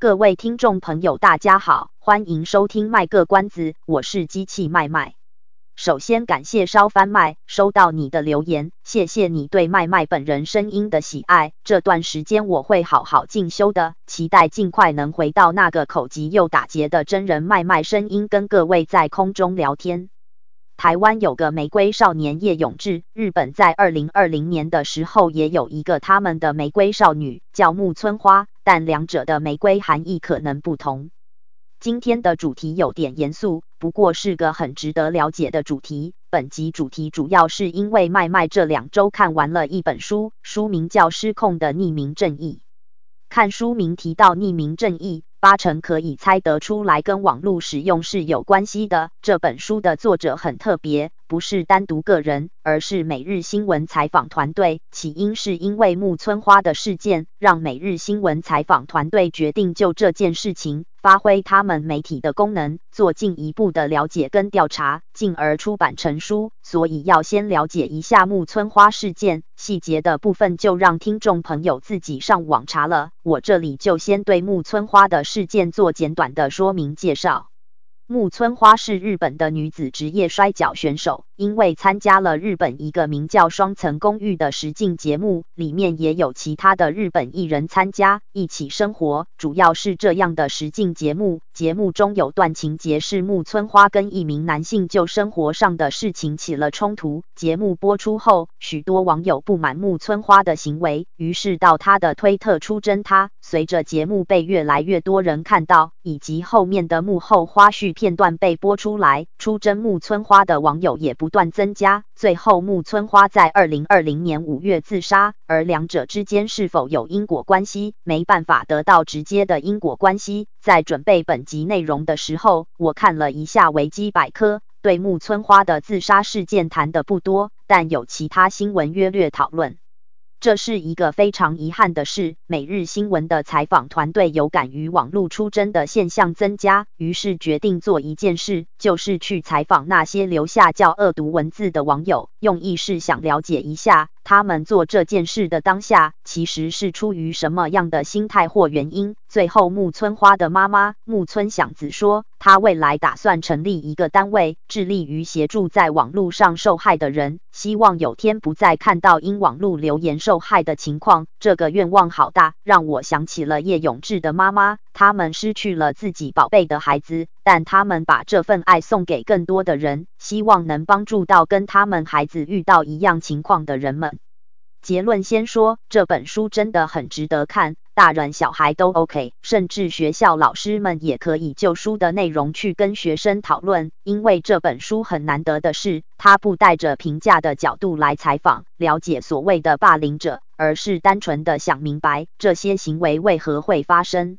各位听众朋友，大家好，欢迎收听卖个关子，我是机器麦麦。首先感谢烧番麦收到你的留言，谢谢你对麦麦本人声音的喜爱。这段时间我会好好进修的，期待尽快能回到那个口疾又打结的真人麦麦声音，跟各位在空中聊天。台湾有个玫瑰少年叶永志，日本在二零二零年的时候也有一个他们的玫瑰少女，叫木村花。但两者的玫瑰含义可能不同。今天的主题有点严肃，不过是个很值得了解的主题。本集主题主要是因为麦麦这两周看完了一本书，书名叫《失控的匿名正义》。看书名提到匿名正义，八成可以猜得出来跟网络使用是有关系的。这本书的作者很特别。不是单独个人，而是每日新闻采访团队。起因是因为木村花的事件，让每日新闻采访团队决定就这件事情发挥他们媒体的功能，做进一步的了解跟调查，进而出版成书。所以要先了解一下木村花事件，细节的部分就让听众朋友自己上网查了。我这里就先对木村花的事件做简短的说明介绍。木村花是日本的女子职业摔角选手，因为参加了日本一个名叫《双层公寓》的实境节目，里面也有其他的日本艺人参加，一起生活。主要是这样的实境节目，节目中有段情节是木村花跟一名男性就生活上的事情起了冲突。节目播出后，许多网友不满木村花的行为，于是到她的推特出征她。随着节目被越来越多人看到，以及后面的幕后花絮片段被播出来，出征木村花的网友也不断增加。最后，木村花在二零二零年五月自杀，而两者之间是否有因果关系，没办法得到直接的因果关系。在准备本集内容的时候，我看了一下维基百科，对木村花的自杀事件谈的不多，但有其他新闻约略讨论。这是一个非常遗憾的事。每日新闻的采访团队有感于网络出征的现象增加，于是决定做一件事，就是去采访那些留下较恶毒文字的网友，用意是想了解一下。他们做这件事的当下，其实是出于什么样的心态或原因？最后，木村花的妈妈木村响子说，他未来打算成立一个单位，致力于协助在网络上受害的人，希望有天不再看到因网络留言受害的情况。这个愿望好大，让我想起了叶永志的妈妈。他们失去了自己宝贝的孩子，但他们把这份爱送给更多的人，希望能帮助到跟他们孩子遇到一样情况的人们。结论先说，这本书真的很值得看，大人小孩都 OK，甚至学校老师们也可以就书的内容去跟学生讨论，因为这本书很难得的是，它不带着评价的角度来采访、了解所谓的霸凌者，而是单纯的想明白这些行为为何会发生。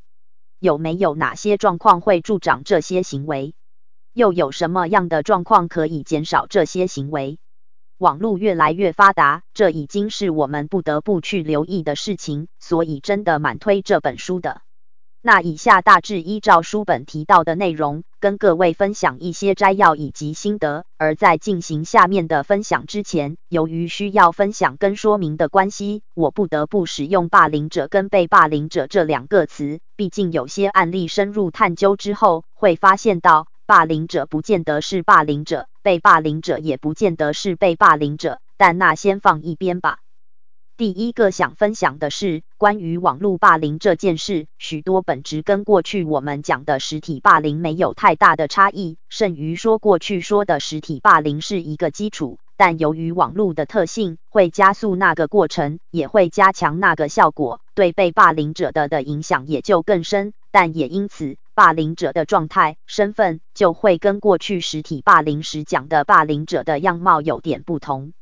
有没有哪些状况会助长这些行为？又有什么样的状况可以减少这些行为？网络越来越发达，这已经是我们不得不去留意的事情，所以真的蛮推这本书的。那以下大致依照书本提到的内容，跟各位分享一些摘要以及心得。而在进行下面的分享之前，由于需要分享跟说明的关系，我不得不使用“霸凌者”跟“被霸凌者”这两个词。毕竟有些案例深入探究之后，会发现到霸凌者不见得是霸凌者，被霸凌者也不见得是被霸凌者。但那先放一边吧。第一个想分享的是关于网络霸凌这件事，许多本质跟过去我们讲的实体霸凌没有太大的差异，甚于说过去说的实体霸凌是一个基础，但由于网络的特性，会加速那个过程，也会加强那个效果，对被霸凌者的的影响也就更深，但也因此，霸凌者的状态、身份就会跟过去实体霸凌时讲的霸凌者的样貌有点不同。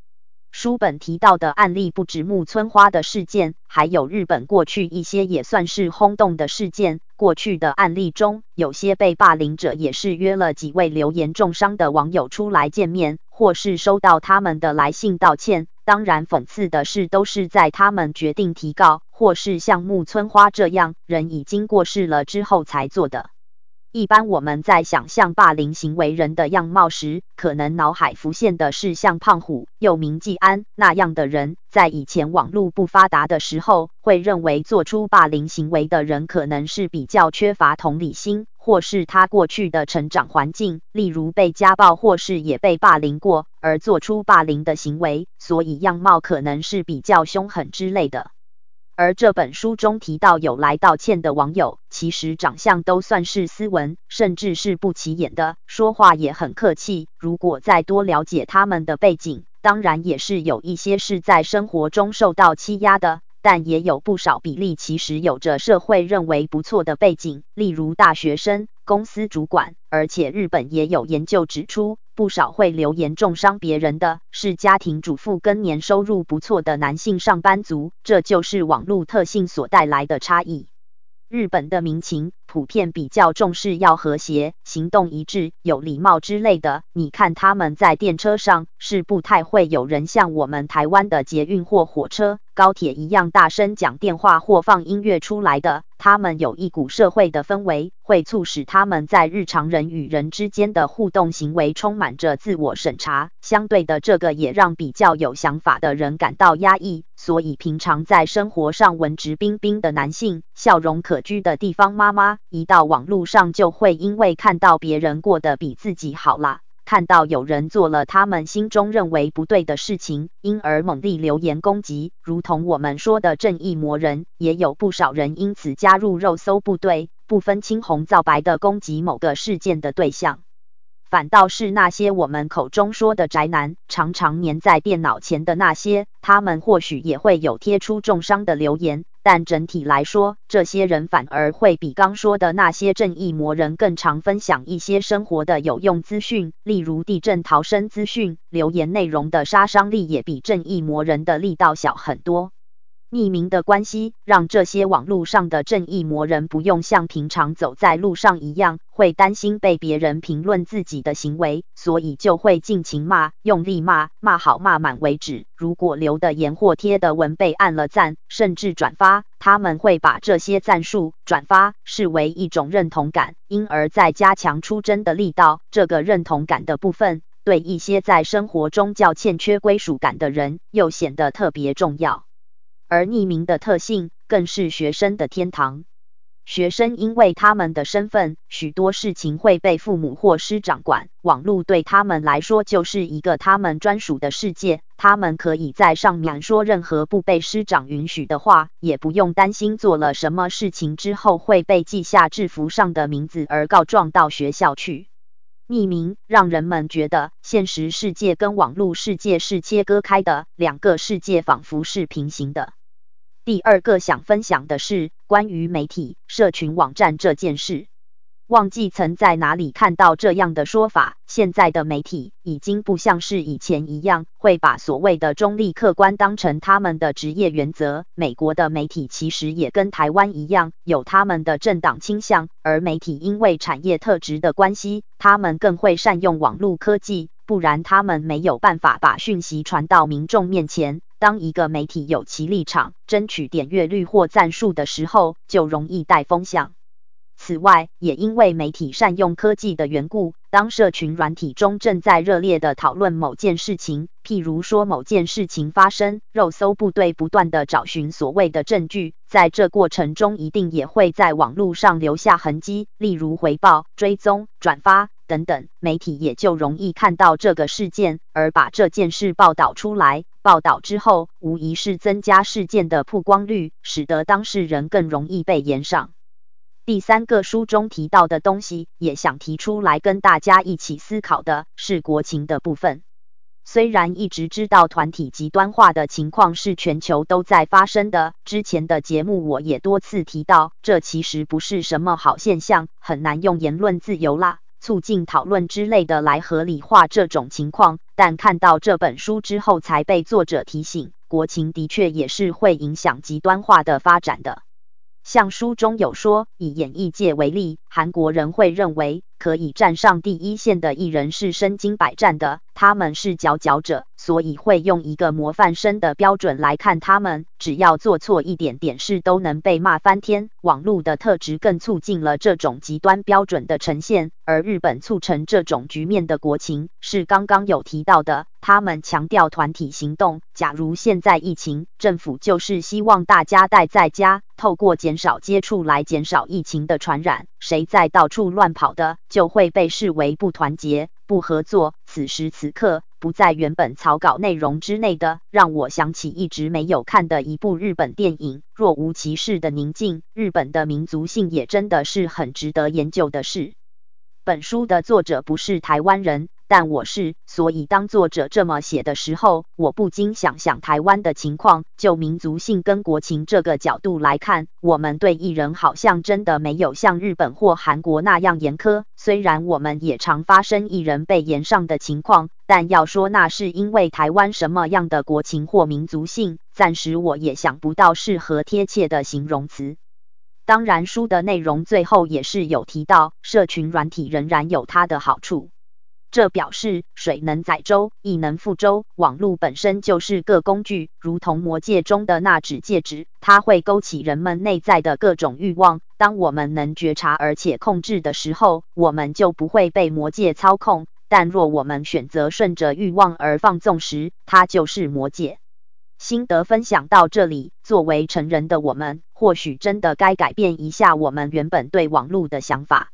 书本提到的案例不止木村花的事件，还有日本过去一些也算是轰动的事件。过去的案例中，有些被霸凌者也是约了几位留言重伤的网友出来见面，或是收到他们的来信道歉。当然，讽刺的是，都是在他们决定提告，或是像木村花这样人已经过世了之后才做的。一般我们在想象霸凌行为人的样貌时，可能脑海浮现的是像胖虎（又名技安）那样的人。在以前网络不发达的时候，会认为做出霸凌行为的人可能是比较缺乏同理心，或是他过去的成长环境，例如被家暴或是也被霸凌过，而做出霸凌的行为，所以样貌可能是比较凶狠之类的。而这本书中提到有来道歉的网友，其实长相都算是斯文，甚至是不起眼的，说话也很客气。如果再多了解他们的背景，当然也是有一些是在生活中受到欺压的，但也有不少比例其实有着社会认为不错的背景，例如大学生、公司主管。而且日本也有研究指出，不少会留言重伤别人的是家庭主妇跟年收入不错的男性上班族，这就是网络特性所带来的差异。日本的民情普遍比较重视要和谐、行动一致、有礼貌之类的。你看他们在电车上是不太会有人像我们台湾的捷运或火车、高铁一样大声讲电话或放音乐出来的。他们有一股社会的氛围，会促使他们在日常人与人之间的互动行为充满着自我审查。相对的，这个也让比较有想法的人感到压抑。所以，平常在生活上文质彬彬的男性，笑容可掬的地方妈妈，一到网络上就会因为看到别人过得比自己好啦。看到有人做了他们心中认为不对的事情，因而猛力留言攻击，如同我们说的正义魔人，也有不少人因此加入肉搜部队，不分青红皂白的攻击某个事件的对象。反倒是那些我们口中说的宅男，常常黏在电脑前的那些，他们或许也会有贴出重伤的留言。但整体来说，这些人反而会比刚说的那些正义魔人更常分享一些生活的有用资讯，例如地震逃生资讯。留言内容的杀伤力也比正义魔人的力道小很多。匿名的关系，让这些网络上的正义魔人不用像平常走在路上一样，会担心被别人评论自己的行为，所以就会尽情骂，用力骂，骂好骂满为止。如果留的言或贴的文被按了赞，甚至转发，他们会把这些赞数、转发视为一种认同感，因而再加强出征的力道。这个认同感的部分，对一些在生活中较欠缺归属感的人，又显得特别重要。而匿名的特性更是学生的天堂。学生因为他们的身份，许多事情会被父母或师长管，网络对他们来说就是一个他们专属的世界。他们可以在上面说任何不被师长允许的话，也不用担心做了什么事情之后会被记下制服上的名字而告状到学校去。匿名让人们觉得现实世界跟网络世界是切割开的，两个世界仿佛是平行的。第二个想分享的是关于媒体、社群网站这件事。忘记曾在哪里看到这样的说法：现在的媒体已经不像是以前一样，会把所谓的中立客观当成他们的职业原则。美国的媒体其实也跟台湾一样，有他们的政党倾向，而媒体因为产业特质的关系，他们更会善用网络科技，不然他们没有办法把讯息传到民众面前。当一个媒体有其立场，争取点阅率或赞数的时候，就容易带风向。此外，也因为媒体善用科技的缘故，当社群软体中正在热烈的讨论某件事情，譬如说某件事情发生，肉搜部队不断的找寻所谓的证据，在这过程中一定也会在网络上留下痕迹，例如回报、追踪、转发。等等，媒体也就容易看到这个事件，而把这件事报道出来。报道之后，无疑是增加事件的曝光率，使得当事人更容易被延上。第三个书中提到的东西，也想提出来跟大家一起思考的是国情的部分。虽然一直知道团体极端化的情况是全球都在发生的，之前的节目我也多次提到，这其实不是什么好现象，很难用言论自由啦。促进讨论之类的来合理化这种情况，但看到这本书之后，才被作者提醒，国情的确也是会影响极端化的发展的。像书中有说，以演艺界为例，韩国人会认为可以站上第一线的艺人是身经百战的，他们是佼佼者，所以会用一个模范生的标准来看他们，只要做错一点点事都能被骂翻天。网络的特质更促进了这种极端标准的呈现，而日本促成这种局面的国情是刚刚有提到的。他们强调团体行动。假如现在疫情，政府就是希望大家待在家，透过减少接触来减少疫情的传染。谁在到处乱跑的，就会被视为不团结、不合作。此时此刻，不在原本草稿内容之内的，让我想起一直没有看的一部日本电影《若无其事的宁静》。日本的民族性也真的是很值得研究的事。本书的作者不是台湾人。但我是，所以当作者这么写的时候，我不禁想想台湾的情况。就民族性跟国情这个角度来看，我们对艺人好像真的没有像日本或韩国那样严苛。虽然我们也常发生艺人被严上的情况，但要说那是因为台湾什么样的国情或民族性，暂时我也想不到适合贴切的形容词。当然，书的内容最后也是有提到，社群软体仍然有它的好处。这表示水能载舟，亦能覆舟。网络本身就是个工具，如同魔戒中的那纸戒指，它会勾起人们内在的各种欲望。当我们能觉察而且控制的时候，我们就不会被魔戒操控。但若我们选择顺着欲望而放纵时，它就是魔戒。心得分享到这里，作为成人的我们，或许真的该改变一下我们原本对网络的想法。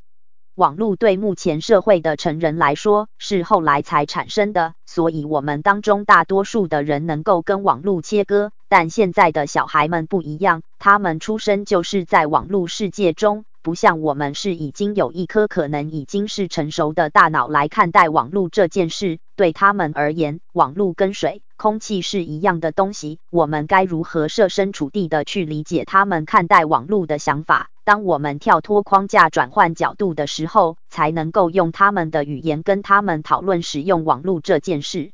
网络对目前社会的成人来说是后来才产生的，所以我们当中大多数的人能够跟网络切割。但现在的小孩们不一样，他们出生就是在网络世界中，不像我们是已经有一颗可能已经是成熟的大脑来看待网络这件事。对他们而言，网络跟水、空气是一样的东西。我们该如何设身处地的去理解他们看待网络的想法？当我们跳脱框架，转换角度的时候，才能够用他们的语言跟他们讨论使用网络这件事。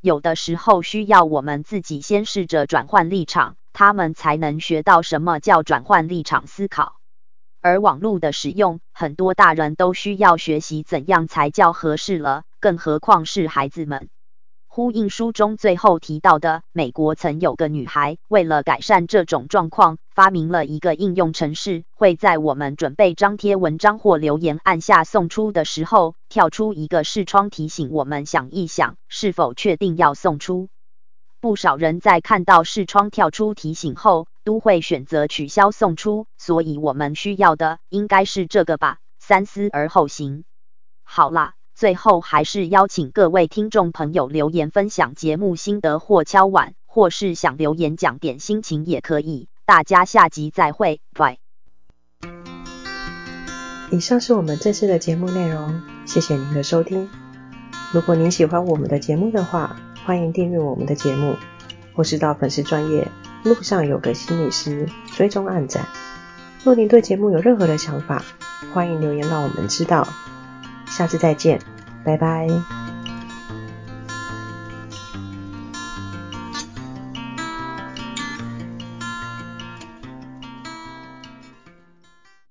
有的时候需要我们自己先试着转换立场，他们才能学到什么叫转换立场思考。而网络的使用，很多大人都需要学习怎样才叫合适了，更何况是孩子们。呼应书中最后提到的，美国曾有个女孩，为了改善这种状况，发明了一个应用程式，会在我们准备张贴文章或留言按下送出的时候，跳出一个视窗提醒我们想一想，是否确定要送出。不少人在看到视窗跳出提醒后，都会选择取消送出，所以我们需要的应该是这个吧？三思而后行。好啦。最后还是邀请各位听众朋友留言分享节目心得或敲碗，或是想留言讲点心情也可以。大家下集再会，拜。以上是我们这次的节目内容，谢谢您的收听。如果您喜欢我们的节目的话，欢迎订阅我们的节目，或是到粉丝专业路上有个心理师追踪暗赞。若您对节目有任何的想法，欢迎留言让我们知道。下次再见。拜拜。